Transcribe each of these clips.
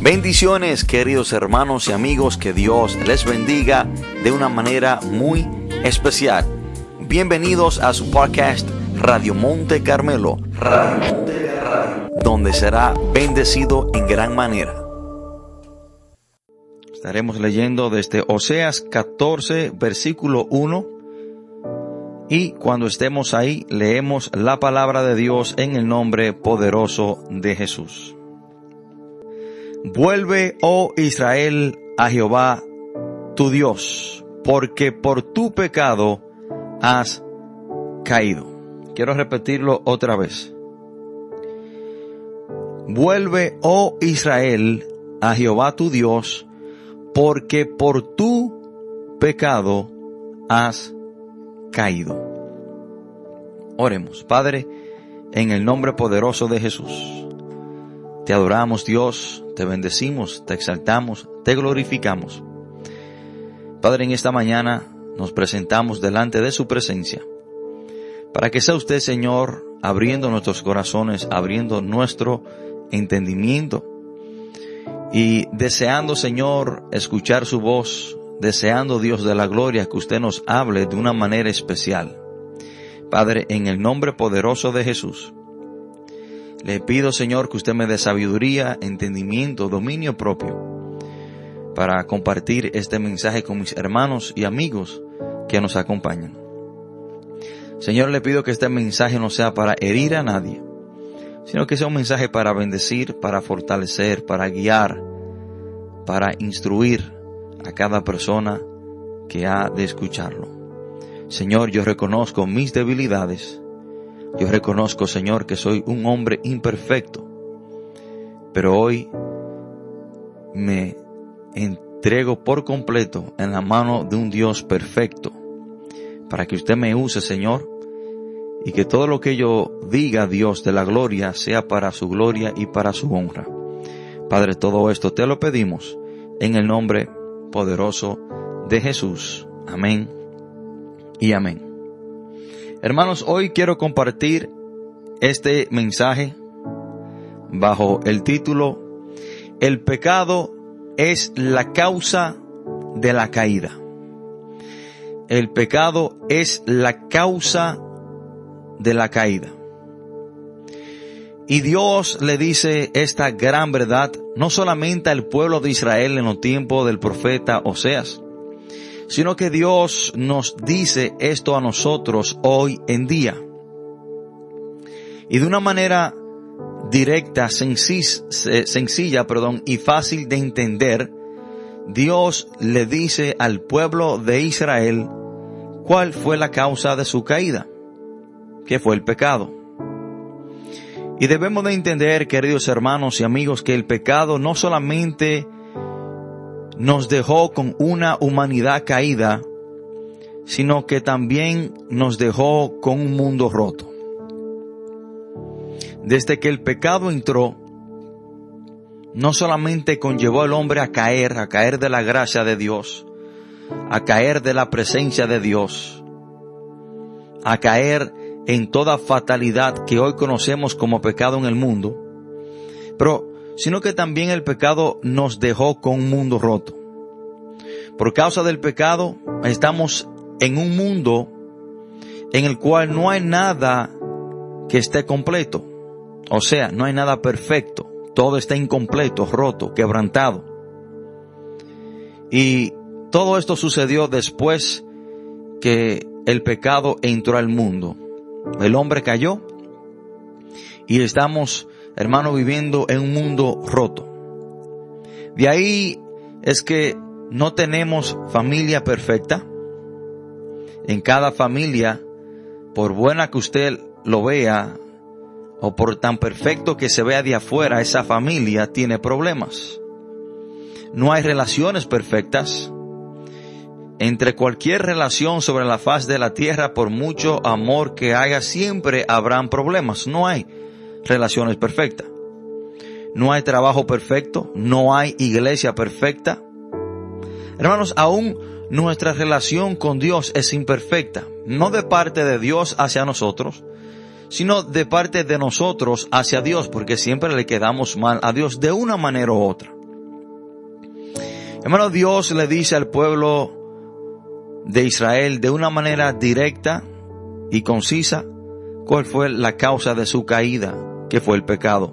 Bendiciones queridos hermanos y amigos, que Dios les bendiga de una manera muy especial. Bienvenidos a su podcast Radio Monte Carmelo, donde será bendecido en gran manera. Estaremos leyendo desde Oseas 14, versículo 1. Y cuando estemos ahí, leemos la palabra de Dios en el nombre poderoso de Jesús. Vuelve, oh Israel, a Jehová, tu Dios, porque por tu pecado has caído. Quiero repetirlo otra vez. Vuelve, oh Israel, a Jehová tu Dios, porque por tu pecado has caído. Oremos, Padre, en el nombre poderoso de Jesús. Te adoramos Dios, te bendecimos, te exaltamos, te glorificamos. Padre, en esta mañana nos presentamos delante de su presencia, para que sea usted, Señor, abriendo nuestros corazones, abriendo nuestro entendimiento y deseando, Señor, escuchar su voz, deseando, Dios de la gloria, que usted nos hable de una manera especial. Padre, en el nombre poderoso de Jesús, le pido, Señor, que usted me dé sabiduría, entendimiento, dominio propio para compartir este mensaje con mis hermanos y amigos que nos acompañan. Señor, le pido que este mensaje no sea para herir a nadie, sino que sea un mensaje para bendecir, para fortalecer, para guiar, para instruir a cada persona que ha de escucharlo. Señor, yo reconozco mis debilidades, yo reconozco, Señor, que soy un hombre imperfecto, pero hoy me entrego por completo en la mano de un Dios perfecto, para que usted me use, Señor, y que todo lo que yo diga, Dios de la gloria, sea para su gloria y para su honra. Padre, todo esto te lo pedimos en el nombre poderoso de Jesús. Amén y amén. Hermanos, hoy quiero compartir este mensaje bajo el título El pecado es la causa de la caída. El pecado es la causa de la caída. Y Dios le dice esta gran verdad no solamente al pueblo de Israel en los tiempos del profeta Oseas, sino que Dios nos dice esto a nosotros hoy en día. Y de una manera directa, sencilla, perdón, y fácil de entender, Dios le dice al pueblo de Israel cuál fue la causa de su caída, que fue el pecado. Y debemos de entender, queridos hermanos y amigos, que el pecado no solamente nos dejó con una humanidad caída, sino que también nos dejó con un mundo roto. Desde que el pecado entró, no solamente conllevó al hombre a caer, a caer de la gracia de Dios, a caer de la presencia de Dios, a caer en toda fatalidad que hoy conocemos como pecado en el mundo, pero sino que también el pecado nos dejó con un mundo roto. Por causa del pecado estamos en un mundo en el cual no hay nada que esté completo. O sea, no hay nada perfecto. Todo está incompleto, roto, quebrantado. Y todo esto sucedió después que el pecado entró al mundo. El hombre cayó y estamos hermano, viviendo en un mundo roto. De ahí es que no tenemos familia perfecta. En cada familia, por buena que usted lo vea, o por tan perfecto que se vea de afuera, esa familia tiene problemas. No hay relaciones perfectas. Entre cualquier relación sobre la faz de la tierra, por mucho amor que haya, siempre habrán problemas. No hay relaciones perfectas. No hay trabajo perfecto, no hay iglesia perfecta. Hermanos, aún nuestra relación con Dios es imperfecta, no de parte de Dios hacia nosotros, sino de parte de nosotros hacia Dios, porque siempre le quedamos mal a Dios de una manera u otra. Hermano, Dios le dice al pueblo de Israel de una manera directa y concisa cuál fue la causa de su caída, que fue el pecado.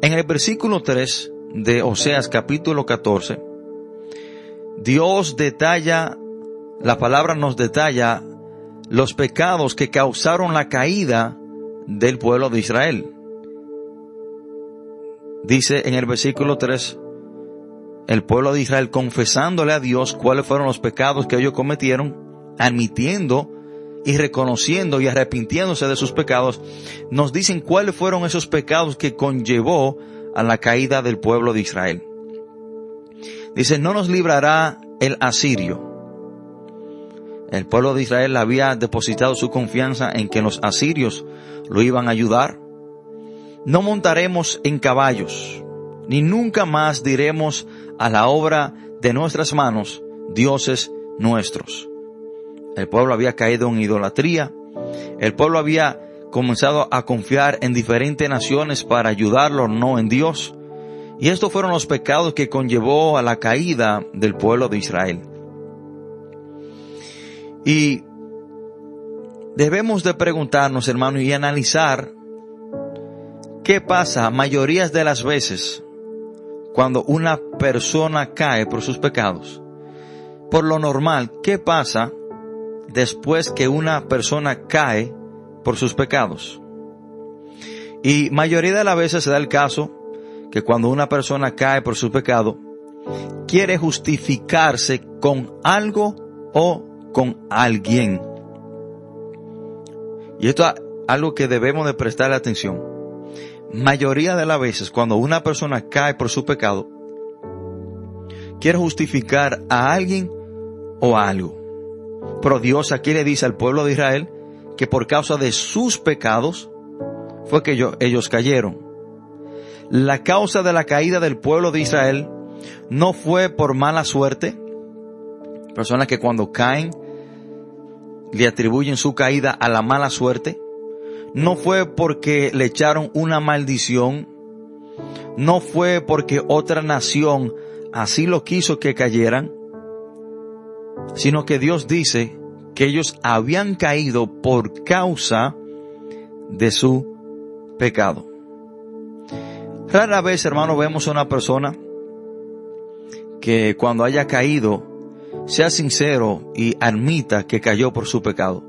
En el versículo 3 de Oseas capítulo 14, Dios detalla, la palabra nos detalla los pecados que causaron la caída del pueblo de Israel. Dice en el versículo 3, el pueblo de Israel confesándole a Dios cuáles fueron los pecados que ellos cometieron, admitiendo y reconociendo y arrepintiéndose de sus pecados, nos dicen cuáles fueron esos pecados que conllevó a la caída del pueblo de Israel. Dice, no nos librará el asirio. El pueblo de Israel había depositado su confianza en que los asirios lo iban a ayudar. No montaremos en caballos, ni nunca más diremos a la obra de nuestras manos, dioses nuestros. El pueblo había caído en idolatría. El pueblo había comenzado a confiar en diferentes naciones para ayudarlo, no en Dios. Y estos fueron los pecados que conllevó a la caída del pueblo de Israel. Y debemos de preguntarnos, hermano, y analizar qué pasa mayorías de las veces cuando una persona cae por sus pecados. Por lo normal, ¿qué pasa después que una persona cae por sus pecados? Y mayoría de las veces se da el caso que cuando una persona cae por su pecado, quiere justificarse con algo o con alguien. Y esto es algo que debemos de prestar atención. Mayoría de las veces cuando una persona cae por su pecado, quiere justificar a alguien o a algo. Pero Dios aquí le dice al pueblo de Israel que por causa de sus pecados fue que ellos, ellos cayeron. La causa de la caída del pueblo de Israel no fue por mala suerte. Personas que cuando caen le atribuyen su caída a la mala suerte. No fue porque le echaron una maldición. No fue porque otra nación así lo quiso que cayeran. Sino que Dios dice que ellos habían caído por causa de su pecado. Rara vez, hermano, vemos a una persona que cuando haya caído sea sincero y admita que cayó por su pecado,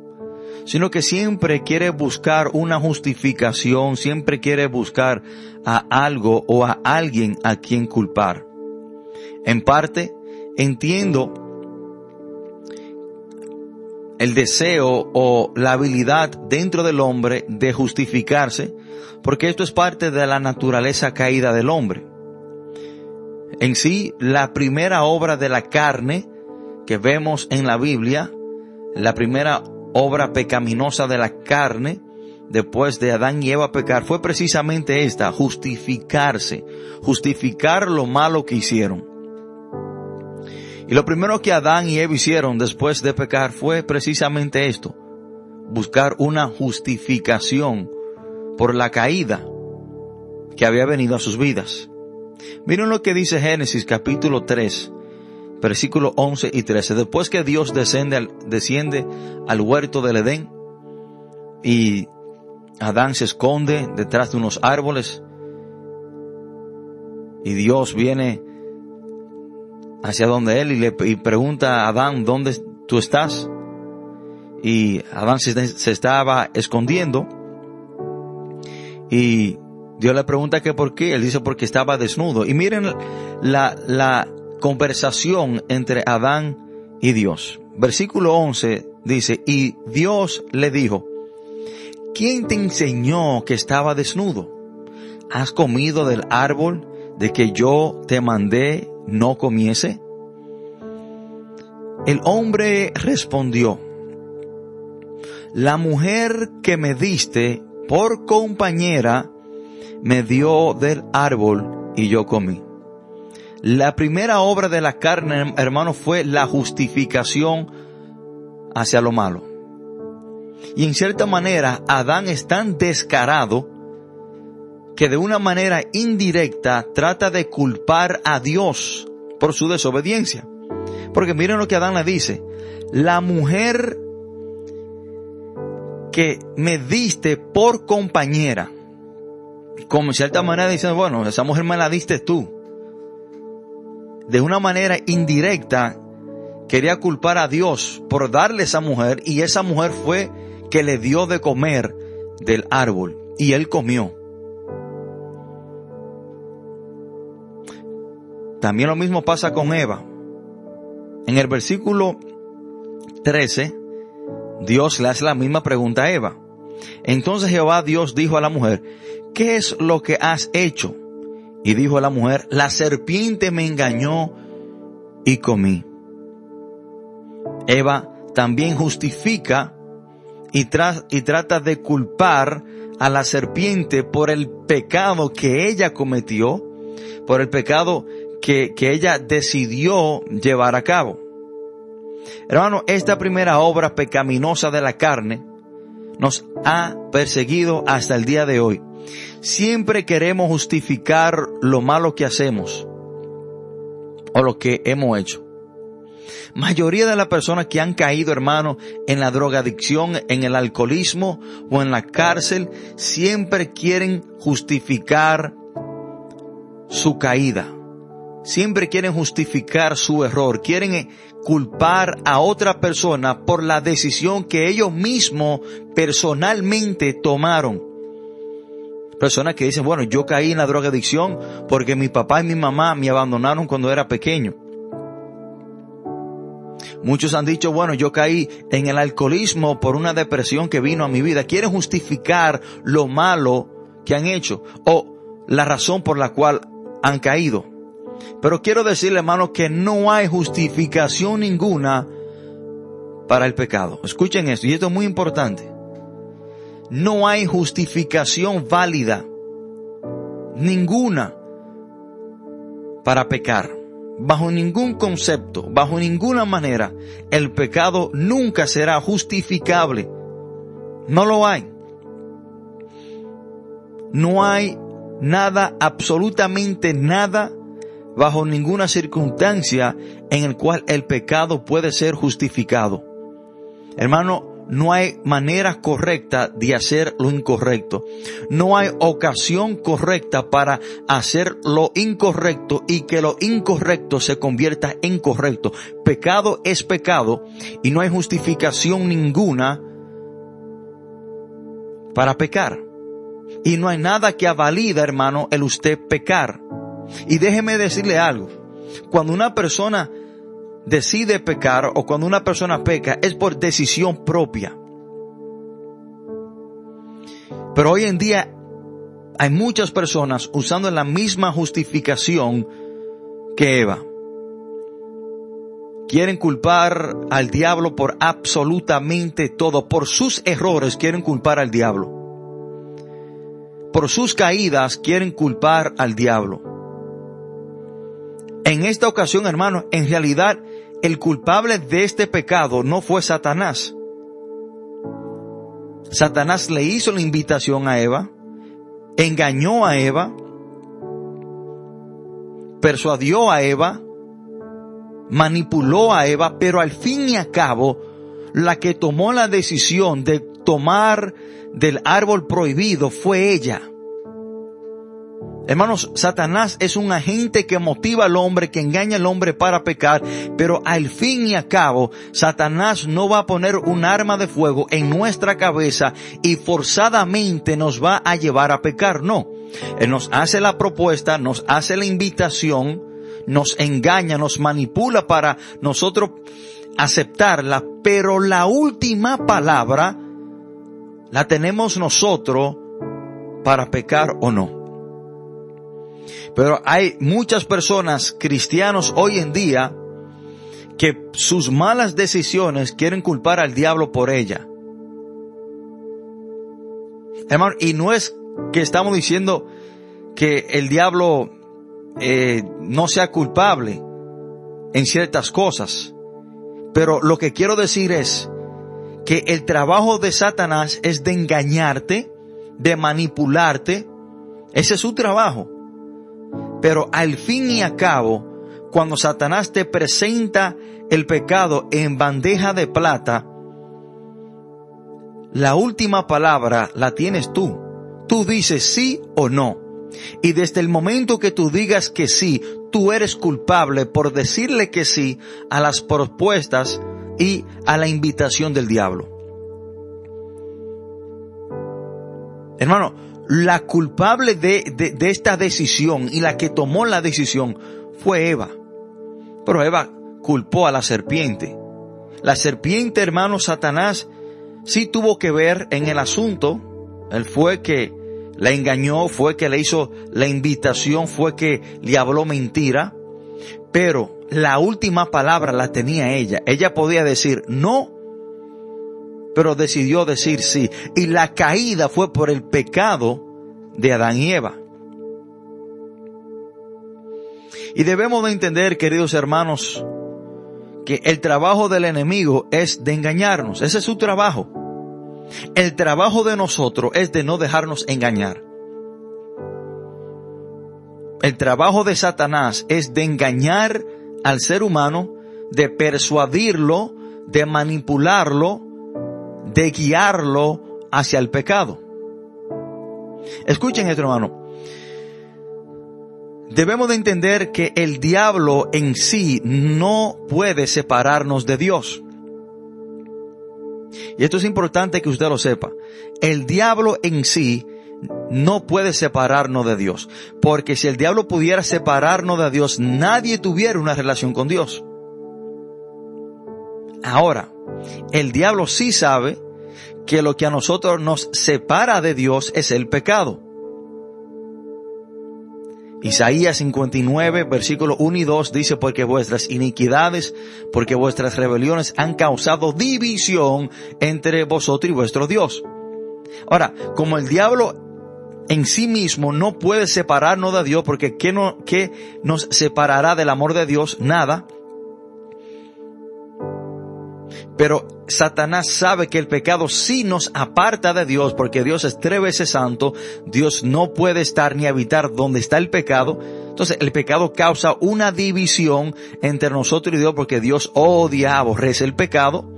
sino que siempre quiere buscar una justificación, siempre quiere buscar a algo o a alguien a quien culpar. En parte, entiendo el deseo o la habilidad dentro del hombre de justificarse, porque esto es parte de la naturaleza caída del hombre. En sí, la primera obra de la carne que vemos en la Biblia, la primera obra pecaminosa de la carne, después de Adán y Eva pecar, fue precisamente esta, justificarse, justificar lo malo que hicieron. Y lo primero que Adán y Eva hicieron después de pecar fue precisamente esto, buscar una justificación por la caída que había venido a sus vidas. Miren lo que dice Génesis capítulo 3, versículos 11 y 13. Después que Dios desciende al, desciende al huerto del Edén y Adán se esconde detrás de unos árboles y Dios viene hacia donde él y le pregunta a Adán, ¿dónde tú estás? Y Adán se, estaba escondiendo y Dios le pregunta que por qué. Él dice porque estaba desnudo. Y miren la, la conversación entre Adán y Dios. Versículo 11 dice, y Dios le dijo, ¿quién te enseñó que estaba desnudo? ¿Has comido del árbol de que yo te mandé no comiese? El hombre respondió, la mujer que me diste por compañera me dio del árbol y yo comí. La primera obra de la carne, hermano, fue la justificación hacia lo malo. Y en cierta manera, Adán es tan descarado que de una manera indirecta trata de culpar a Dios por su desobediencia. Porque miren lo que Adán le dice, la mujer que me diste por compañera, como en cierta manera diciendo, bueno, esa mujer me la diste tú. De una manera indirecta, quería culpar a Dios por darle esa mujer y esa mujer fue que le dio de comer del árbol y él comió. También lo mismo pasa con Eva. En el versículo 13, Dios le hace la misma pregunta a Eva. Entonces Jehová Dios dijo a la mujer, ¿qué es lo que has hecho? Y dijo a la mujer, la serpiente me engañó y comí. Eva también justifica y, y trata de culpar a la serpiente por el pecado que ella cometió, por el pecado que, que ella decidió llevar a cabo. Hermano, esta primera obra pecaminosa de la carne nos ha perseguido hasta el día de hoy. Siempre queremos justificar lo malo que hacemos o lo que hemos hecho. Mayoría de las personas que han caído, hermano, en la drogadicción, en el alcoholismo o en la cárcel, siempre quieren justificar su caída. Siempre quieren justificar su error, quieren eh, culpar a otra persona por la decisión que ellos mismos personalmente tomaron. Personas que dicen, bueno, yo caí en la drogadicción porque mi papá y mi mamá me abandonaron cuando era pequeño. Muchos han dicho, bueno, yo caí en el alcoholismo por una depresión que vino a mi vida. Quieren justificar lo malo que han hecho o la razón por la cual han caído. Pero quiero decirle, hermano, que no hay justificación ninguna para el pecado. Escuchen esto, y esto es muy importante. No hay justificación válida, ninguna, para pecar. Bajo ningún concepto, bajo ninguna manera, el pecado nunca será justificable. No lo hay. No hay nada, absolutamente nada bajo ninguna circunstancia en el cual el pecado puede ser justificado. Hermano, no hay manera correcta de hacer lo incorrecto. No hay ocasión correcta para hacer lo incorrecto y que lo incorrecto se convierta en correcto. Pecado es pecado y no hay justificación ninguna para pecar. Y no hay nada que avalida, hermano, el usted pecar. Y déjeme decirle algo. Cuando una persona decide pecar o cuando una persona peca es por decisión propia. Pero hoy en día hay muchas personas usando la misma justificación que Eva. Quieren culpar al diablo por absolutamente todo. Por sus errores quieren culpar al diablo. Por sus caídas quieren culpar al diablo. En esta ocasión, hermanos, en realidad el culpable de este pecado no fue Satanás. Satanás le hizo la invitación a Eva, engañó a Eva, persuadió a Eva, manipuló a Eva, pero al fin y al cabo, la que tomó la decisión de tomar del árbol prohibido fue ella. Hermanos, Satanás es un agente que motiva al hombre, que engaña al hombre para pecar, pero al fin y al cabo, Satanás no va a poner un arma de fuego en nuestra cabeza y forzadamente nos va a llevar a pecar. No. Él nos hace la propuesta, nos hace la invitación, nos engaña, nos manipula para nosotros aceptarla, pero la última palabra la tenemos nosotros para pecar o no. Pero hay muchas personas cristianos hoy en día que sus malas decisiones quieren culpar al diablo por ella. Hermano, y no es que estamos diciendo que el diablo eh, no sea culpable en ciertas cosas. Pero lo que quiero decir es que el trabajo de Satanás es de engañarte, de manipularte. Ese es su trabajo. Pero al fin y a cabo, cuando Satanás te presenta el pecado en bandeja de plata, la última palabra la tienes tú. Tú dices sí o no. Y desde el momento que tú digas que sí, tú eres culpable por decirle que sí a las propuestas y a la invitación del diablo. Hermano, la culpable de, de, esta decisión y la que tomó la decisión fue Eva. Pero Eva culpó a la serpiente. La serpiente, hermano Satanás, sí tuvo que ver en el asunto. Él fue que la engañó, fue que le hizo la invitación, fue que le habló mentira. Pero la última palabra la tenía ella. Ella podía decir no, pero decidió decir sí. Y la caída fue por el pecado de Adán y Eva. Y debemos de entender, queridos hermanos, que el trabajo del enemigo es de engañarnos. Ese es su trabajo. El trabajo de nosotros es de no dejarnos engañar. El trabajo de Satanás es de engañar al ser humano, de persuadirlo, de manipularlo, de guiarlo hacia el pecado. Escuchen esto, hermano. Debemos de entender que el diablo en sí no puede separarnos de Dios. Y esto es importante que usted lo sepa. El diablo en sí no puede separarnos de Dios. Porque si el diablo pudiera separarnos de Dios, nadie tuviera una relación con Dios. Ahora, el diablo sí sabe que lo que a nosotros nos separa de Dios es el pecado. Isaías 59, versículos 1 y 2 dice, porque vuestras iniquidades, porque vuestras rebeliones han causado división entre vosotros y vuestro Dios. Ahora, como el diablo en sí mismo no puede separarnos de Dios, porque ¿qué, no, qué nos separará del amor de Dios? Nada. Pero Satanás sabe que el pecado sí nos aparta de Dios porque Dios es tres veces santo, Dios no puede estar ni habitar donde está el pecado. Entonces el pecado causa una división entre nosotros y Dios porque Dios odia, aborrece el pecado.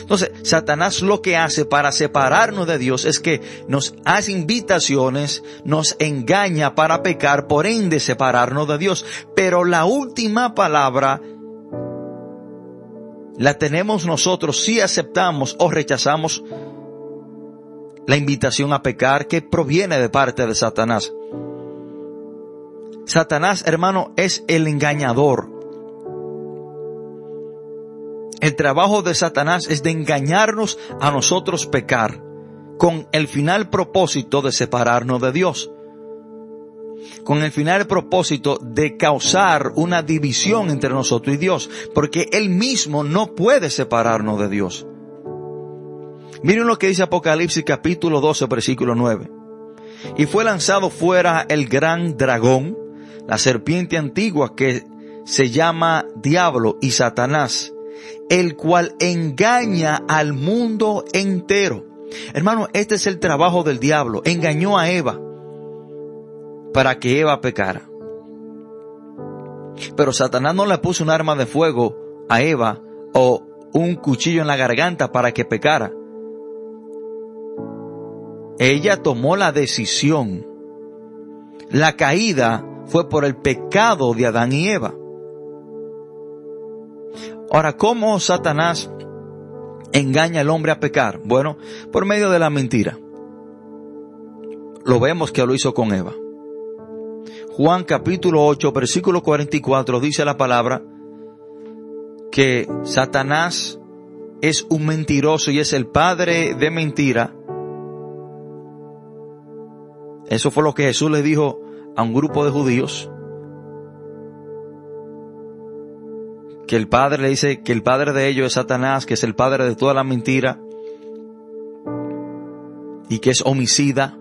Entonces, Satanás lo que hace para separarnos de Dios es que nos hace invitaciones, nos engaña para pecar, por ende separarnos de Dios. Pero la última palabra la tenemos nosotros si aceptamos o rechazamos la invitación a pecar que proviene de parte de Satanás. Satanás, hermano, es el engañador. El trabajo de Satanás es de engañarnos a nosotros pecar, con el final propósito de separarnos de Dios con el final propósito de causar una división entre nosotros y Dios, porque Él mismo no puede separarnos de Dios. Miren lo que dice Apocalipsis capítulo 12, versículo 9. Y fue lanzado fuera el gran dragón, la serpiente antigua que se llama Diablo y Satanás, el cual engaña al mundo entero. Hermano, este es el trabajo del diablo. Engañó a Eva para que Eva pecara. Pero Satanás no le puso un arma de fuego a Eva o un cuchillo en la garganta para que pecara. Ella tomó la decisión. La caída fue por el pecado de Adán y Eva. Ahora, ¿cómo Satanás engaña al hombre a pecar? Bueno, por medio de la mentira. Lo vemos que lo hizo con Eva. Juan capítulo 8, versículo 44 dice la palabra que Satanás es un mentiroso y es el padre de mentira. Eso fue lo que Jesús le dijo a un grupo de judíos. Que el padre le dice que el padre de ellos es Satanás, que es el padre de toda la mentira y que es homicida.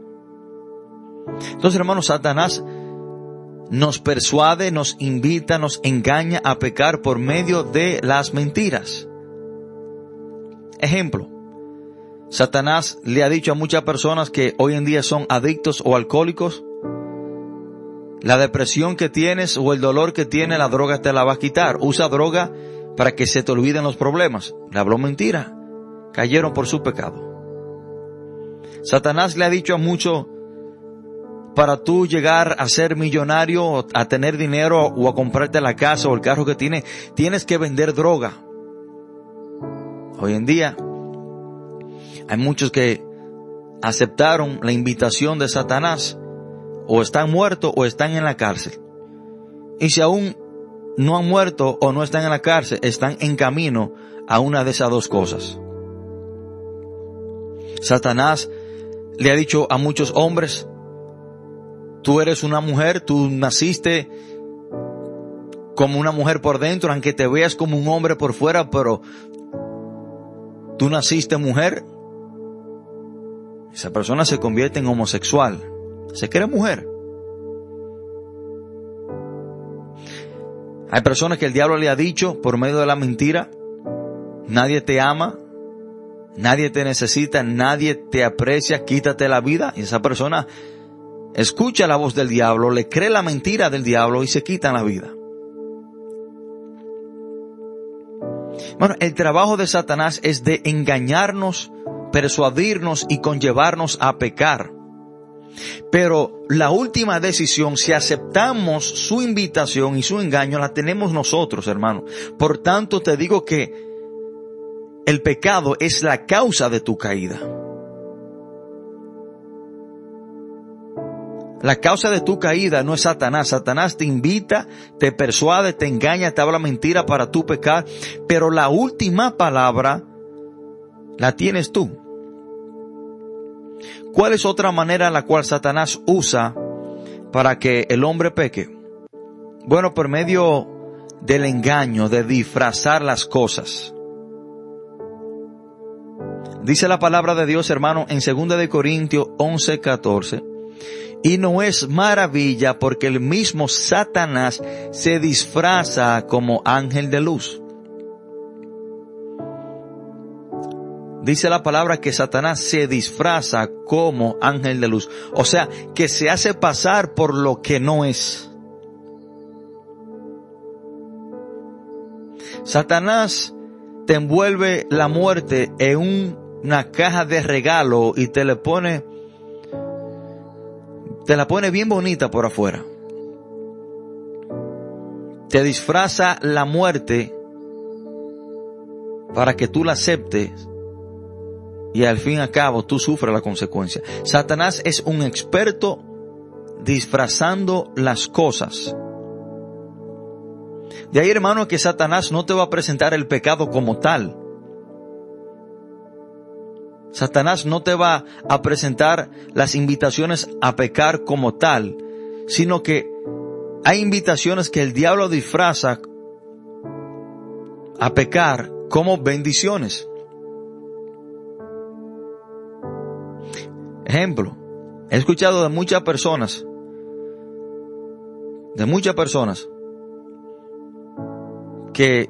Entonces, hermanos, Satanás nos persuade, nos invita, nos engaña a pecar por medio de las mentiras. Ejemplo, Satanás le ha dicho a muchas personas que hoy en día son adictos o alcohólicos La depresión que tienes o el dolor que tienes, la droga te la va a quitar. Usa droga para que se te olviden los problemas. Le habló mentira. Cayeron por su pecado. Satanás le ha dicho a muchos, para tú llegar a ser millonario, a tener dinero o a comprarte la casa o el carro que tienes, tienes que vender droga. Hoy en día hay muchos que aceptaron la invitación de Satanás o están muertos o están en la cárcel. Y si aún no han muerto o no están en la cárcel, están en camino a una de esas dos cosas. Satanás le ha dicho a muchos hombres, tú eres una mujer, tú naciste como una mujer por dentro, aunque te veas como un hombre por fuera, pero tú naciste mujer. Esa persona se convierte en homosexual se cree mujer. Hay personas que el diablo le ha dicho por medio de la mentira, nadie te ama, nadie te necesita, nadie te aprecia, quítate la vida. Y esa persona escucha la voz del diablo, le cree la mentira del diablo y se quita la vida. Bueno, el trabajo de Satanás es de engañarnos, persuadirnos y conllevarnos a pecar. Pero la última decisión, si aceptamos su invitación y su engaño, la tenemos nosotros, hermano. Por tanto, te digo que el pecado es la causa de tu caída. La causa de tu caída no es Satanás. Satanás te invita, te persuade, te engaña, te habla mentira para tu pecar. Pero la última palabra la tienes tú. ¿Cuál es otra manera en la cual Satanás usa para que el hombre peque? Bueno, por medio del engaño, de disfrazar las cosas. Dice la palabra de Dios, hermano, en 2 de Corintios 11, 14. Y no es maravilla porque el mismo Satanás se disfraza como ángel de luz. dice la palabra que Satanás se disfraza como ángel de luz. O sea, que se hace pasar por lo que no es. Satanás te envuelve la muerte en una caja de regalo y te le pone, te la pone bien bonita por afuera. Te disfraza la muerte para que tú la aceptes y al fin y al cabo tú sufres la consecuencia. Satanás es un experto disfrazando las cosas. De ahí, hermano, que Satanás no te va a presentar el pecado como tal. Satanás no te va a presentar las invitaciones a pecar como tal, sino que hay invitaciones que el diablo disfraza a pecar como bendiciones. Ejemplo, he escuchado de muchas personas, de muchas personas, que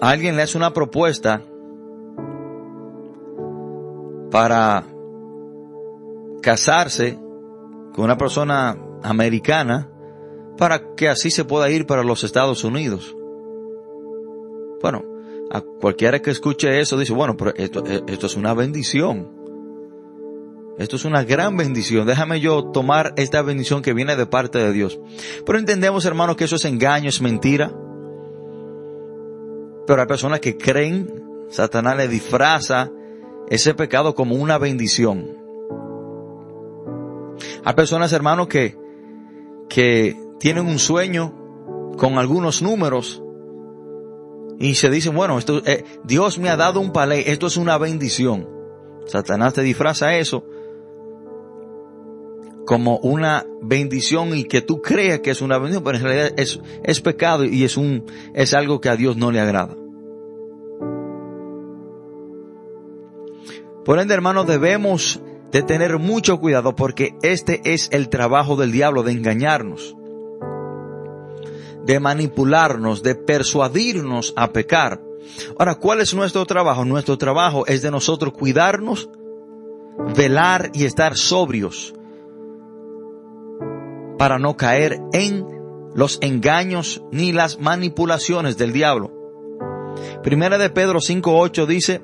alguien le hace una propuesta para casarse con una persona americana para que así se pueda ir para los Estados Unidos. Bueno, a cualquiera que escuche eso dice, bueno, pero esto, esto es una bendición. Esto es una gran bendición. Déjame yo tomar esta bendición que viene de parte de Dios. Pero entendemos, hermanos, que eso es engaño, es mentira. Pero hay personas que creen, Satanás le disfraza ese pecado como una bendición. Hay personas, hermanos, que, que tienen un sueño con algunos números y se dicen, bueno, esto, eh, Dios me ha dado un palé, esto es una bendición. Satanás te disfraza eso como una bendición y que tú creas que es una bendición, pero en realidad es, es pecado y es un, es algo que a Dios no le agrada. Por ende, hermanos, debemos de tener mucho cuidado porque este es el trabajo del diablo de engañarnos, de manipularnos, de persuadirnos a pecar. Ahora, ¿cuál es nuestro trabajo? Nuestro trabajo es de nosotros cuidarnos, velar y estar sobrios para no caer en los engaños ni las manipulaciones del diablo. Primera de Pedro 5.8 dice,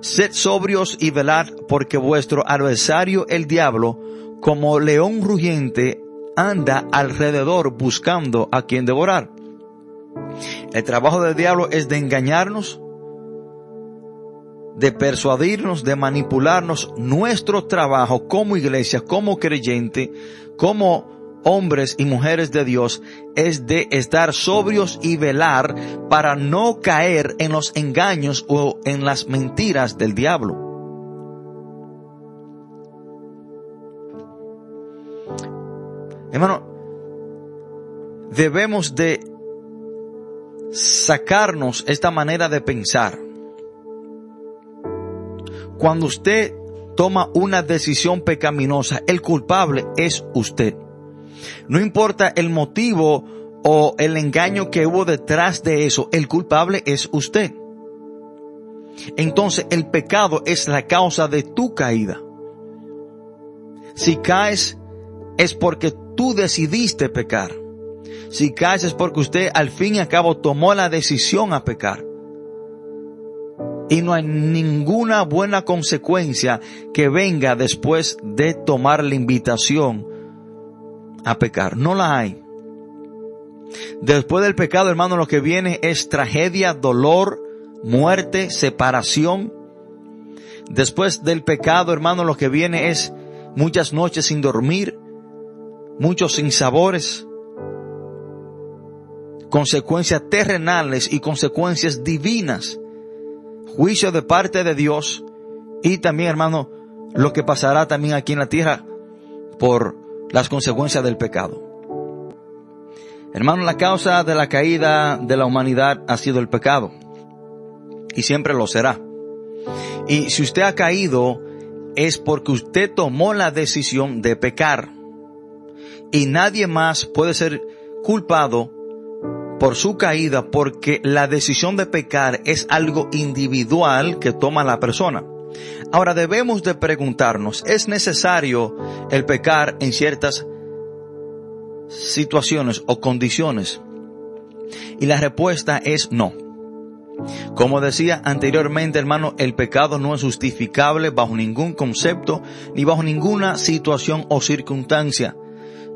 Sed sobrios y velad porque vuestro adversario el diablo, como león rugiente, anda alrededor buscando a quien devorar. El trabajo del diablo es de engañarnos, de persuadirnos, de manipularnos. Nuestro trabajo como iglesia, como creyente, como hombres y mujeres de Dios es de estar sobrios y velar para no caer en los engaños o en las mentiras del diablo. Hermano, debemos de sacarnos esta manera de pensar. Cuando usted toma una decisión pecaminosa, el culpable es usted. No importa el motivo o el engaño que hubo detrás de eso, el culpable es usted. Entonces el pecado es la causa de tu caída. Si caes es porque tú decidiste pecar. Si caes es porque usted al fin y al cabo tomó la decisión a pecar. Y no hay ninguna buena consecuencia que venga después de tomar la invitación a pecar. No la hay. Después del pecado, hermano, lo que viene es tragedia, dolor, muerte, separación. Después del pecado, hermano, lo que viene es muchas noches sin dormir, muchos sinsabores, consecuencias terrenales y consecuencias divinas, juicio de parte de Dios y también, hermano, lo que pasará también aquí en la tierra por las consecuencias del pecado. Hermano, la causa de la caída de la humanidad ha sido el pecado. Y siempre lo será. Y si usted ha caído, es porque usted tomó la decisión de pecar. Y nadie más puede ser culpado por su caída porque la decisión de pecar es algo individual que toma la persona. Ahora debemos de preguntarnos, ¿es necesario el pecar en ciertas situaciones o condiciones? Y la respuesta es no. Como decía anteriormente, hermano, el pecado no es justificable bajo ningún concepto ni bajo ninguna situación o circunstancia.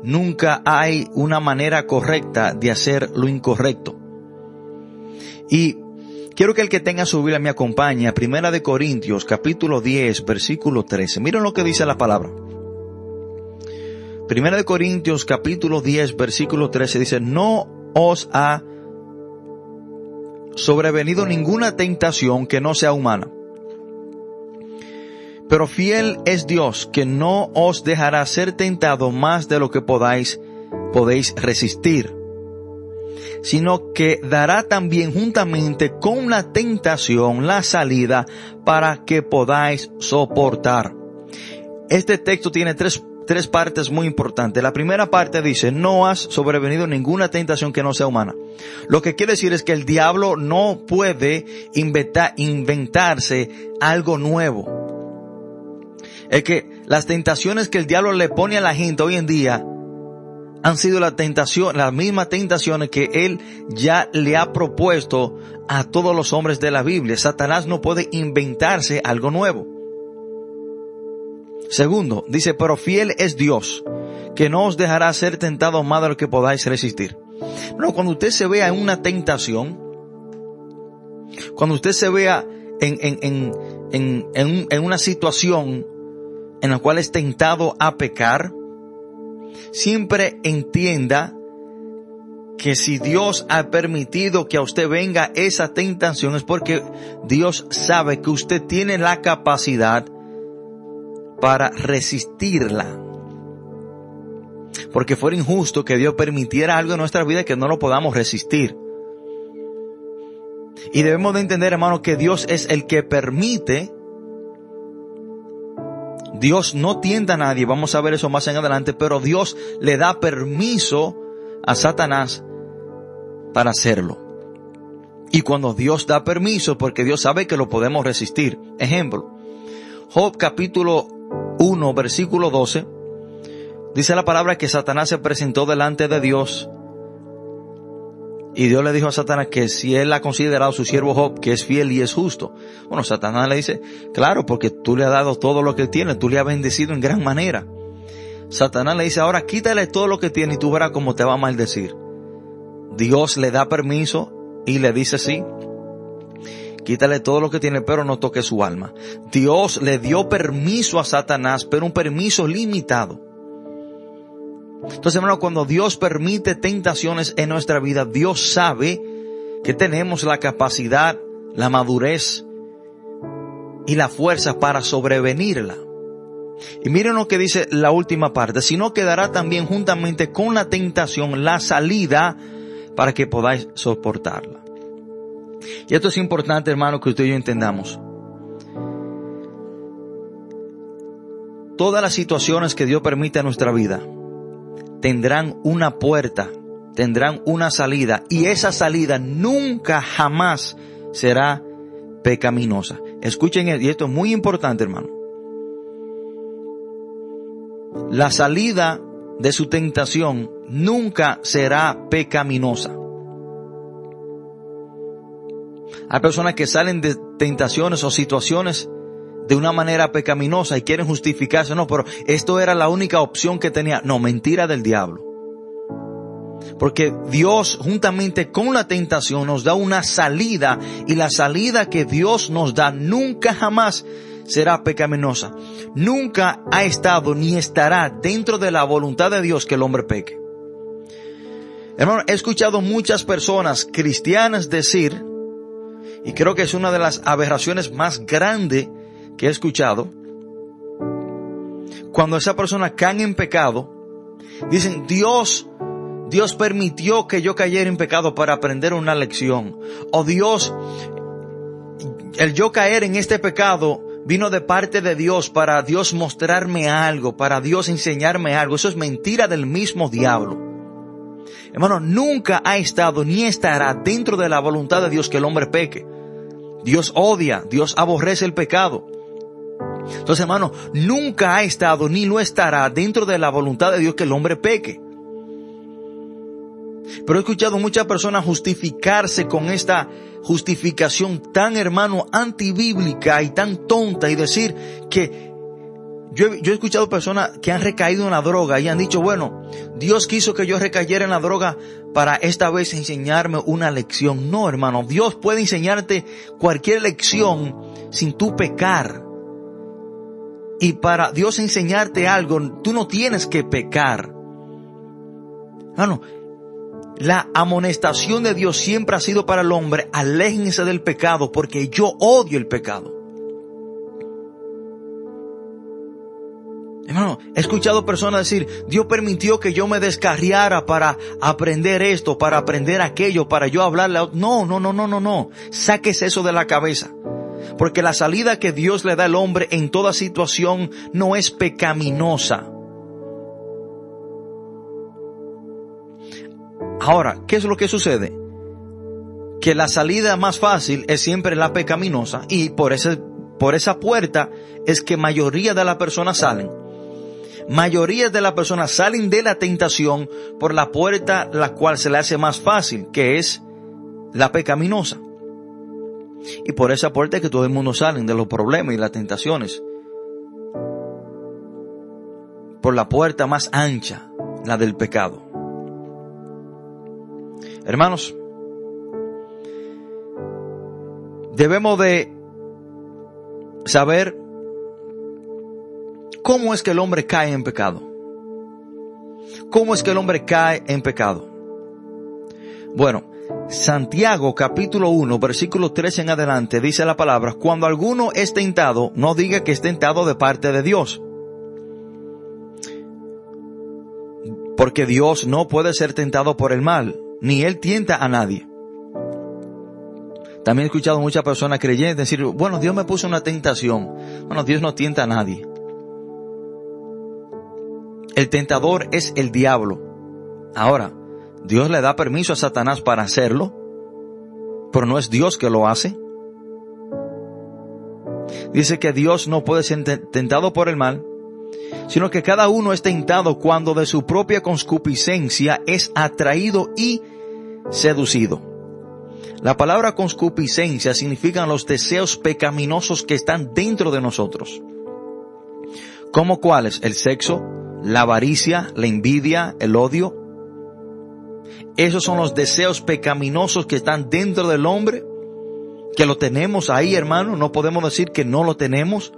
Nunca hay una manera correcta de hacer lo incorrecto. Y Quiero que el que tenga su Biblia me acompañe Primera de Corintios, capítulo 10, versículo 13. Miren lo que dice la palabra. Primera de Corintios, capítulo 10, versículo 13 dice, no os ha sobrevenido ninguna tentación que no sea humana. Pero fiel es Dios que no os dejará ser tentado más de lo que podáis, podéis resistir sino que dará también juntamente con la tentación la salida para que podáis soportar. Este texto tiene tres, tres partes muy importantes. La primera parte dice, no has sobrevenido ninguna tentación que no sea humana. Lo que quiere decir es que el diablo no puede inventarse algo nuevo. Es que las tentaciones que el diablo le pone a la gente hoy en día han sido la tentación, las mismas tentaciones que él ya le ha propuesto a todos los hombres de la Biblia. Satanás no puede inventarse algo nuevo. Segundo, dice, pero fiel es Dios, que no os dejará ser tentado más de lo que podáis resistir. No, cuando usted se vea en una tentación, cuando usted se vea en una situación en la cual es tentado a pecar, siempre entienda que si Dios ha permitido que a usted venga esa tentación es porque Dios sabe que usted tiene la capacidad para resistirla. Porque fuera injusto que Dios permitiera algo en nuestra vida que no lo podamos resistir. Y debemos de entender, hermano, que Dios es el que permite Dios no tienta a nadie, vamos a ver eso más en adelante, pero Dios le da permiso a Satanás para hacerlo. Y cuando Dios da permiso, porque Dios sabe que lo podemos resistir. Ejemplo, Job capítulo 1, versículo 12, Dice la palabra que Satanás se presentó delante de Dios y Dios le dijo a Satanás que si él ha considerado su siervo Job, que es fiel y es justo. Bueno, Satanás le dice, claro, porque tú le has dado todo lo que tiene, tú le has bendecido en gran manera. Satanás le dice, ahora quítale todo lo que tiene y tú verás cómo te va a maldecir. Dios le da permiso y le dice sí. Quítale todo lo que tiene, pero no toque su alma. Dios le dio permiso a Satanás, pero un permiso limitado. Entonces, hermano, cuando Dios permite tentaciones en nuestra vida, Dios sabe que tenemos la capacidad, la madurez y la fuerza para sobrevenirla. Y miren lo que dice la última parte, sino quedará también juntamente con la tentación la salida para que podáis soportarla. Y esto es importante, hermano, que usted y yo entendamos. Todas las situaciones que Dios permite en nuestra vida tendrán una puerta, tendrán una salida, y esa salida nunca jamás será pecaminosa. Escuchen, y esto es muy importante, hermano. La salida de su tentación nunca será pecaminosa. Hay personas que salen de tentaciones o situaciones de una manera pecaminosa y quieren justificarse. No, pero esto era la única opción que tenía. No, mentira del diablo. Porque Dios juntamente con la tentación nos da una salida y la salida que Dios nos da nunca jamás será pecaminosa. Nunca ha estado ni estará dentro de la voluntad de Dios que el hombre peque. Hermano, he escuchado muchas personas cristianas decir, y creo que es una de las aberraciones más grandes que he escuchado, cuando esa persona cae en pecado, dicen, Dios, Dios permitió que yo cayera en pecado para aprender una lección. O Dios, el yo caer en este pecado vino de parte de Dios para Dios mostrarme algo, para Dios enseñarme algo. Eso es mentira del mismo diablo. Hermano, nunca ha estado ni estará dentro de la voluntad de Dios que el hombre peque. Dios odia, Dios aborrece el pecado. Entonces, hermano, nunca ha estado ni lo estará dentro de la voluntad de Dios que el hombre peque. Pero he escuchado muchas personas justificarse con esta justificación tan, hermano, antibíblica y tan tonta y decir que yo he, yo he, escuchado personas que han recaído en la droga y han dicho, bueno, Dios quiso que yo recayera en la droga para esta vez enseñarme una lección. No, hermano, Dios puede enseñarte cualquier lección sin tú pecar. Y para Dios enseñarte algo, tú no tienes que pecar. Hermano, la amonestación de Dios siempre ha sido para el hombre, aléjense del pecado porque yo odio el pecado. Hermano, he escuchado personas decir, Dios permitió que yo me descarriara para aprender esto, para aprender aquello, para yo hablarle a... No, no, no, no, no, no. Sáquese eso de la cabeza. Porque la salida que Dios le da al hombre en toda situación no es pecaminosa. Ahora, ¿qué es lo que sucede? Que la salida más fácil es siempre la pecaminosa y por, por esa puerta es que mayoría de las personas salen mayoría de las personas salen de la tentación por la puerta la cual se le hace más fácil, que es la pecaminosa. Y por esa puerta es que todo el mundo sale de los problemas y las tentaciones. Por la puerta más ancha, la del pecado. Hermanos, debemos de saber ¿Cómo es que el hombre cae en pecado? ¿Cómo es que el hombre cae en pecado? Bueno, Santiago capítulo 1 versículo 13 en adelante dice la palabra, cuando alguno es tentado, no diga que es tentado de parte de Dios. Porque Dios no puede ser tentado por el mal, ni Él tienta a nadie. También he escuchado muchas personas creyentes decir, bueno, Dios me puso una tentación. Bueno, Dios no tienta a nadie. El tentador es el diablo. Ahora, Dios le da permiso a Satanás para hacerlo, pero no es Dios que lo hace. Dice que Dios no puede ser tentado por el mal, sino que cada uno es tentado cuando de su propia conscupiscencia es atraído y seducido. La palabra conscupiscencia significan los deseos pecaminosos que están dentro de nosotros. ¿Cómo cuáles? El sexo, la avaricia, la envidia, el odio. Esos son los deseos pecaminosos que están dentro del hombre, que lo tenemos ahí, hermano. No podemos decir que no lo tenemos.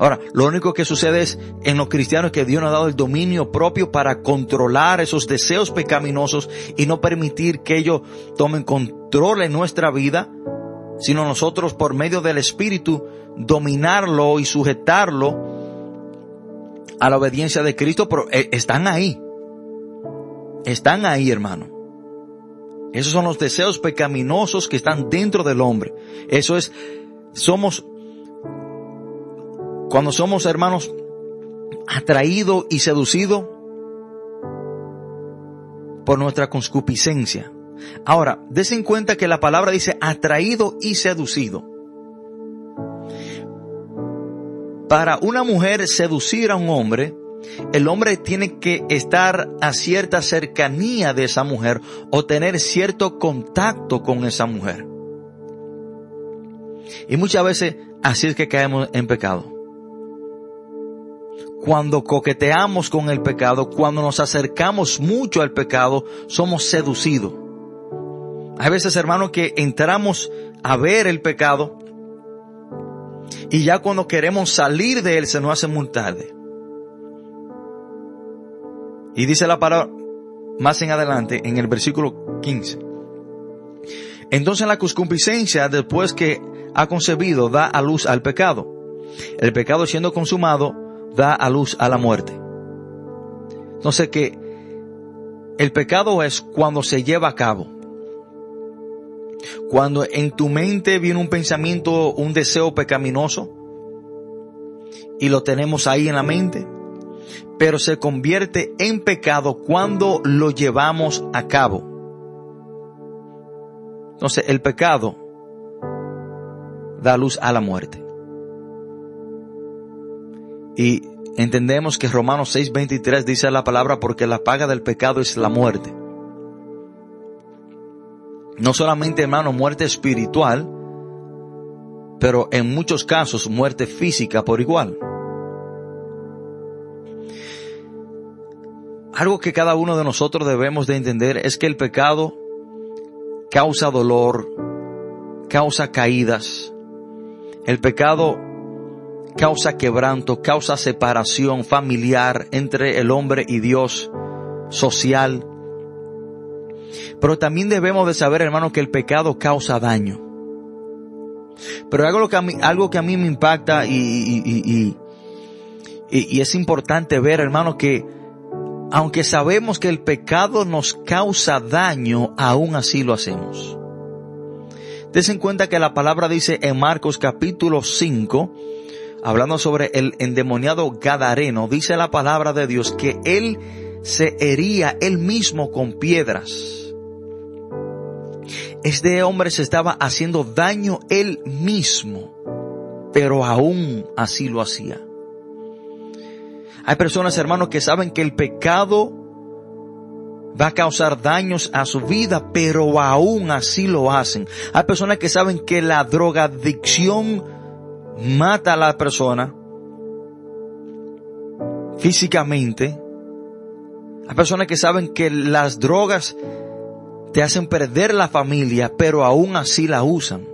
Ahora, lo único que sucede es en los cristianos que Dios nos ha dado el dominio propio para controlar esos deseos pecaminosos y no permitir que ellos tomen control en nuestra vida, sino nosotros por medio del Espíritu dominarlo y sujetarlo a la obediencia de Cristo, pero eh, están ahí. Están ahí, hermano. Esos son los deseos pecaminosos que están dentro del hombre. Eso es, somos cuando somos hermanos atraídos y seducidos por nuestra conscupiscencia. Ahora, des en cuenta que la palabra dice atraído y seducido. Para una mujer seducir a un hombre, el hombre tiene que estar a cierta cercanía de esa mujer o tener cierto contacto con esa mujer. Y muchas veces así es que caemos en pecado cuando coqueteamos con el pecado, cuando nos acercamos mucho al pecado, somos seducidos. Hay veces, hermanos, que entramos a ver el pecado y ya cuando queremos salir de él se nos hace muy tarde. Y dice la palabra más en adelante en el versículo 15. Entonces la concupiscencia, después que ha concebido, da a luz al pecado. El pecado siendo consumado, da a luz a la muerte. Entonces que el pecado es cuando se lleva a cabo. Cuando en tu mente viene un pensamiento, un deseo pecaminoso, y lo tenemos ahí en la mente, pero se convierte en pecado cuando lo llevamos a cabo. Entonces el pecado da luz a la muerte. Y entendemos que Romanos 6:23 dice la palabra porque la paga del pecado es la muerte. No solamente, hermano, muerte espiritual, pero en muchos casos muerte física por igual. Algo que cada uno de nosotros debemos de entender es que el pecado causa dolor, causa caídas. El pecado causa quebranto, causa separación familiar entre el hombre y Dios, social. Pero también debemos de saber, hermano, que el pecado causa daño. Pero algo que a mí, algo que a mí me impacta y, y, y es importante ver, hermano, que aunque sabemos que el pecado nos causa daño, aún así lo hacemos. Des en cuenta que la palabra dice en Marcos capítulo 5, hablando sobre el endemoniado Gadareno, dice la palabra de Dios que él se hería él mismo con piedras. Este hombre se estaba haciendo daño él mismo, pero aún así lo hacía. Hay personas, hermanos, que saben que el pecado va a causar daños a su vida, pero aún así lo hacen. Hay personas que saben que la drogadicción mata a la persona físicamente. Hay personas que saben que las drogas te hacen perder la familia, pero aún así la usan.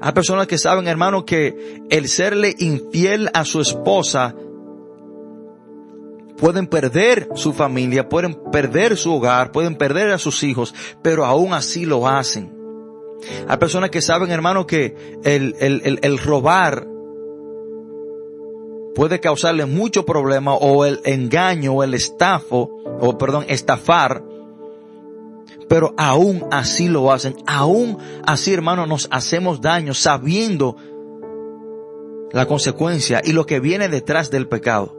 Hay personas que saben, hermano, que el serle infiel a su esposa pueden perder su familia, pueden perder su hogar, pueden perder a sus hijos, pero aún así lo hacen. Hay personas que saben, hermano, que el, el, el, robar puede causarle mucho problema o el engaño o el estafo, o perdón, estafar, pero aún así lo hacen. Aún así, hermano, nos hacemos daño sabiendo la consecuencia y lo que viene detrás del pecado.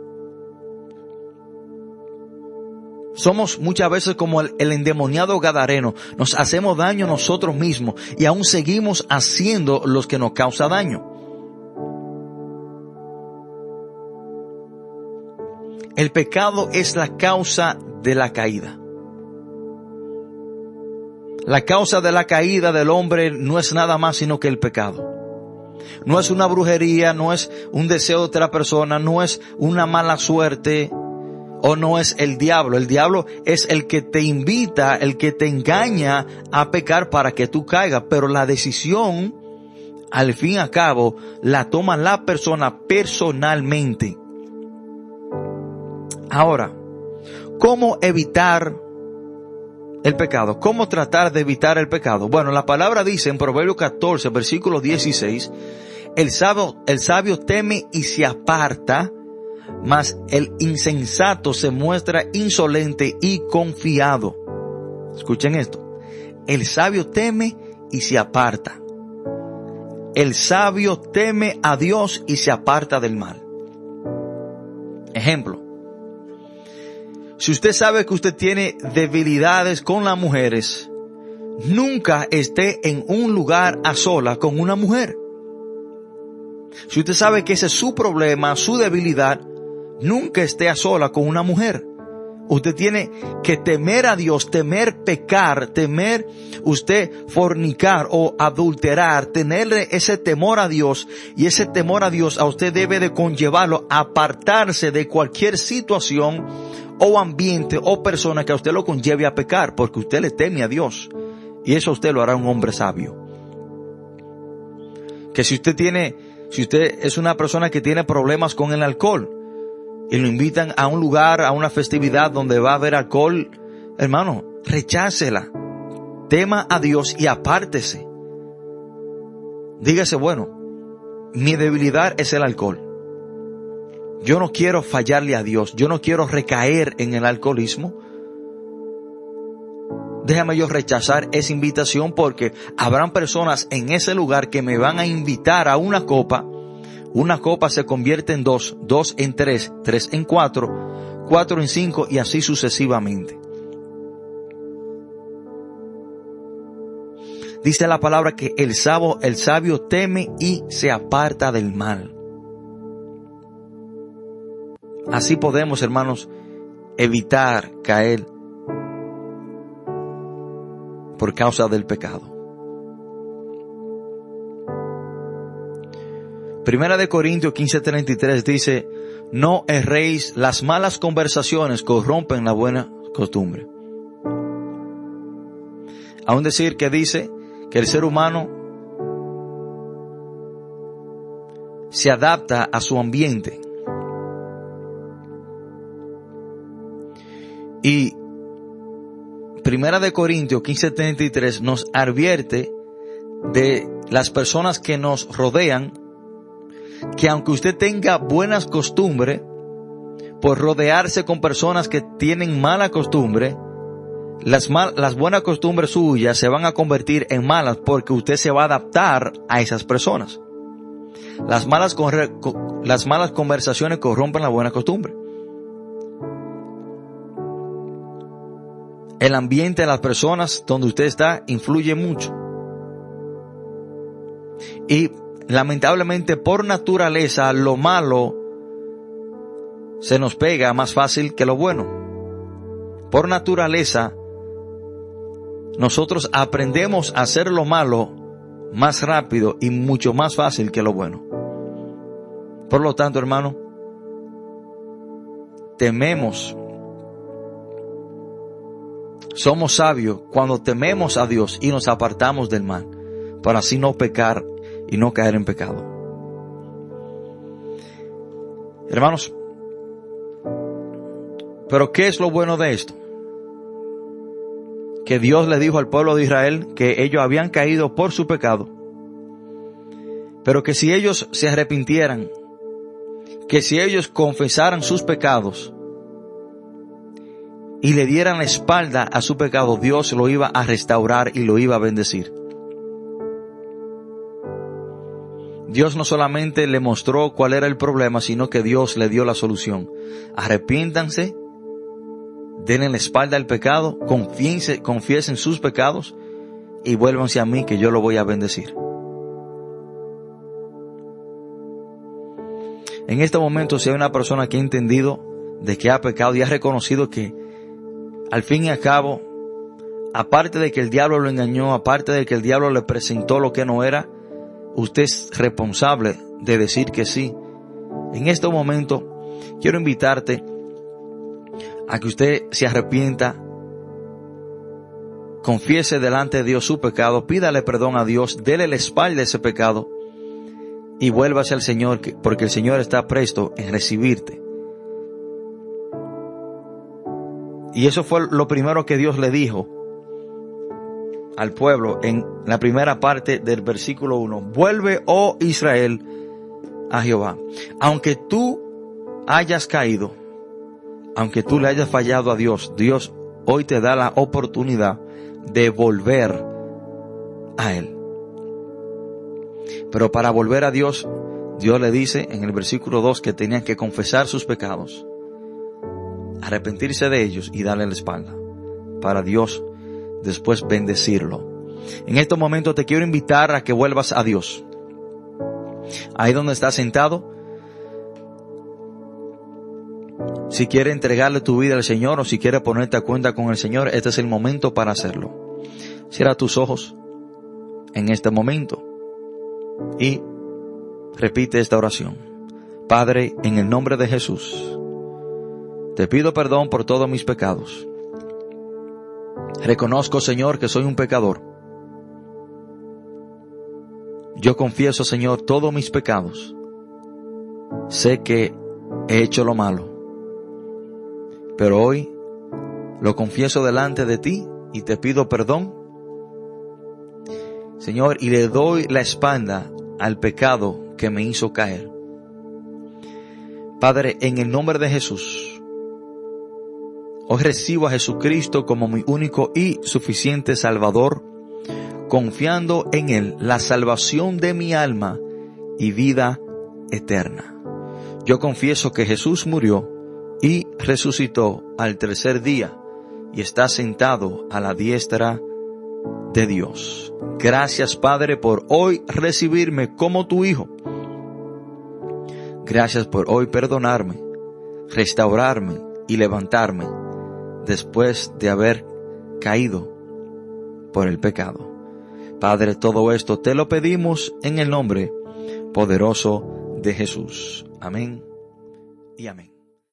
Somos muchas veces como el, endemoniado gadareno. Nos hacemos daño nosotros mismos y aún seguimos haciendo los que nos causa daño. El pecado es la causa de la caída. La causa de la caída del hombre no es nada más sino que el pecado. No es una brujería, no es un deseo de otra persona, no es una mala suerte o no es el diablo. El diablo es el que te invita, el que te engaña a pecar para que tú caigas, pero la decisión al fin y al cabo la toma la persona personalmente. Ahora, ¿cómo evitar el pecado? ¿Cómo tratar de evitar el pecado? Bueno, la palabra dice en Proverbio 14, versículo 16, el sabio, el sabio teme y se aparta, mas el insensato se muestra insolente y confiado. Escuchen esto. El sabio teme y se aparta. El sabio teme a Dios y se aparta del mal. Ejemplo. Si usted sabe que usted tiene debilidades con las mujeres, nunca esté en un lugar a sola con una mujer. Si usted sabe que ese es su problema, su debilidad, nunca esté a sola con una mujer. Usted tiene que temer a Dios, temer pecar, temer usted fornicar o adulterar, tenerle ese temor a Dios y ese temor a Dios a usted debe de conllevarlo apartarse de cualquier situación o ambiente o persona que a usted lo conlleve a pecar porque usted le teme a Dios y eso usted lo hará un hombre sabio. Que si usted tiene, si usted es una persona que tiene problemas con el alcohol, y lo invitan a un lugar, a una festividad donde va a haber alcohol, hermano, rechácela. Tema a Dios y apártese. Dígase, bueno, mi debilidad es el alcohol. Yo no quiero fallarle a Dios. Yo no quiero recaer en el alcoholismo. Déjame yo rechazar esa invitación porque habrán personas en ese lugar que me van a invitar a una copa una copa se convierte en dos, dos en tres, tres en cuatro, cuatro en cinco y así sucesivamente. Dice la palabra que el sabio, el sabio teme y se aparta del mal. Así podemos, hermanos, evitar caer por causa del pecado. Primera de Corintios 15:33 dice, no erréis, las malas conversaciones corrompen la buena costumbre. Aún decir que dice que el ser humano se adapta a su ambiente. Y Primera de Corintios 15:33 nos advierte de las personas que nos rodean que aunque usted tenga buenas costumbres, por rodearse con personas que tienen mala costumbre, las, las buenas costumbres suyas se van a convertir en malas porque usted se va a adaptar a esas personas. Las malas, las malas conversaciones corrompen la buena costumbre. El ambiente de las personas donde usted está influye mucho. Y lamentablemente por naturaleza lo malo se nos pega más fácil que lo bueno. Por naturaleza nosotros aprendemos a hacer lo malo más rápido y mucho más fácil que lo bueno. Por lo tanto, hermano, tememos. Somos sabios cuando tememos a Dios y nos apartamos del mal, para así no pecar y no caer en pecado. Hermanos, pero ¿qué es lo bueno de esto? Que Dios le dijo al pueblo de Israel que ellos habían caído por su pecado, pero que si ellos se arrepintieran, que si ellos confesaran sus pecados y le dieran la espalda a su pecado, Dios lo iba a restaurar y lo iba a bendecir. Dios no solamente le mostró cuál era el problema, sino que Dios le dio la solución. Arrepiéntanse, denle la espalda al pecado, confiesen, confiesen sus pecados y vuélvanse a mí que yo lo voy a bendecir. En este momento, si hay una persona que ha entendido de que ha pecado y ha reconocido que al fin y al cabo, aparte de que el diablo lo engañó, aparte de que el diablo le presentó lo que no era, usted es responsable de decir que sí. En este momento, quiero invitarte a que usted se arrepienta, confiese delante de Dios su pecado, pídale perdón a Dios, déle la espalda a ese pecado y vuélvase al Señor, porque el Señor está presto en recibirte. Y eso fue lo primero que Dios le dijo al pueblo en la primera parte del versículo 1. Vuelve, oh Israel, a Jehová. Aunque tú hayas caído, aunque tú le hayas fallado a Dios, Dios hoy te da la oportunidad de volver a Él. Pero para volver a Dios, Dios le dice en el versículo 2 que tenían que confesar sus pecados, arrepentirse de ellos y darle la espalda, para Dios después bendecirlo. En este momento te quiero invitar a que vuelvas a Dios. Ahí donde estás sentado, si quieres entregarle tu vida al Señor o si quieres ponerte a cuenta con el Señor, este es el momento para hacerlo. Cierra tus ojos en este momento y repite esta oración. Padre, en el nombre de Jesús, te pido perdón por todos mis pecados. Reconozco, Señor, que soy un pecador. Yo confieso, Señor, todos mis pecados. Sé que he hecho lo malo. Pero hoy lo confieso delante de ti y te pido perdón Señor, y le doy la espalda al pecado que me hizo caer. Padre, en el nombre de Jesús, hoy recibo a Jesucristo como mi único y suficiente Salvador, confiando en Él la salvación de mi alma y vida eterna. Yo confieso que Jesús murió y resucitó al tercer día y está sentado a la diestra de Dios. Gracias Padre por hoy recibirme como tu Hijo. Gracias por hoy perdonarme, restaurarme y levantarme después de haber caído por el pecado. Padre, todo esto te lo pedimos en el nombre poderoso de Jesús. Amén y amén.